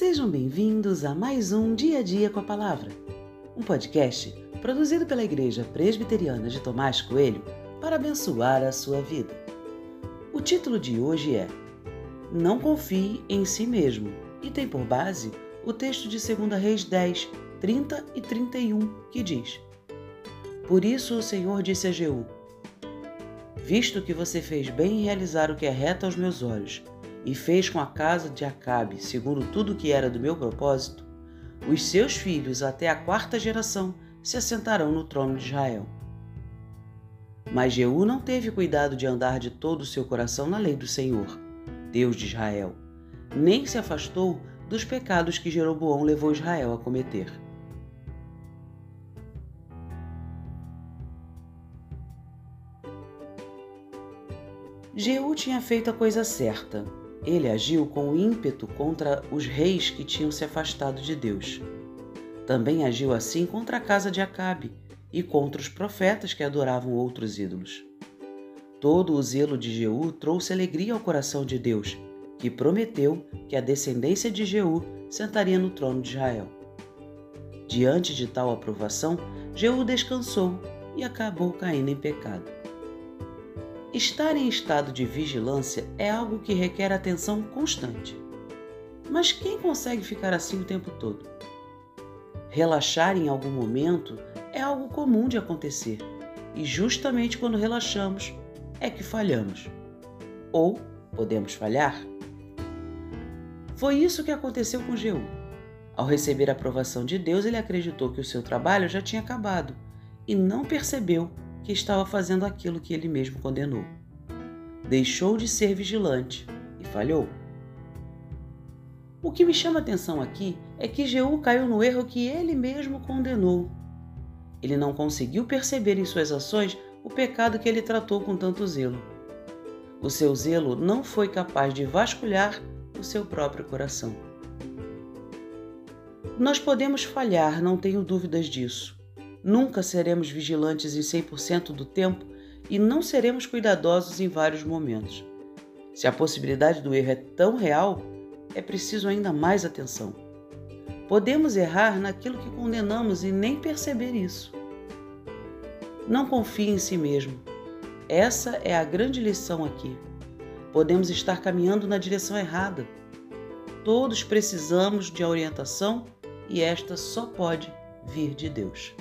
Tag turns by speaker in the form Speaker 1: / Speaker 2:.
Speaker 1: Sejam bem-vindos a mais um Dia a Dia com a Palavra, um podcast produzido pela Igreja Presbiteriana de Tomás Coelho para abençoar a sua vida. O título de hoje é Não confie em si mesmo e tem por base o texto de 2 Reis 10, 30 e 31, que diz: Por isso o Senhor disse a Jeú: Visto que você fez bem em realizar o que é reto aos meus olhos, e fez com a casa de Acabe segundo tudo que era do meu propósito, os seus filhos até a quarta geração se assentarão no trono de Israel. Mas Jeú não teve cuidado de andar de todo o seu coração na lei do Senhor, Deus de Israel, nem se afastou dos pecados que Jeroboão levou Israel a cometer. Jeú tinha feito a coisa certa, ele agiu com ímpeto contra os reis que tinham se afastado de Deus. Também agiu assim contra a casa de Acabe e contra os profetas que adoravam outros ídolos. Todo o zelo de Jeú trouxe alegria ao coração de Deus, que prometeu que a descendência de Jeú sentaria no trono de Israel. Diante de tal aprovação, Jeú descansou e acabou caindo em pecado. Estar em estado de vigilância é algo que requer atenção constante. Mas quem consegue ficar assim o tempo todo? Relaxar em algum momento é algo comum de acontecer, e justamente quando relaxamos é que falhamos. Ou podemos falhar. Foi isso que aconteceu com Jeú. Ao receber a aprovação de Deus, ele acreditou que o seu trabalho já tinha acabado e não percebeu que estava fazendo aquilo que ele mesmo condenou. Deixou de ser vigilante e falhou. O que me chama a atenção aqui é que Jeú caiu no erro que ele mesmo condenou. Ele não conseguiu perceber em suas ações o pecado que ele tratou com tanto zelo. O seu zelo não foi capaz de vasculhar o seu próprio coração. Nós podemos falhar, não tenho dúvidas disso. Nunca seremos vigilantes em 100% do tempo e não seremos cuidadosos em vários momentos. Se a possibilidade do erro é tão real, é preciso ainda mais atenção. Podemos errar naquilo que condenamos e nem perceber isso. Não confie em si mesmo. Essa é a grande lição aqui. Podemos estar caminhando na direção errada. Todos precisamos de orientação e esta só pode vir de Deus.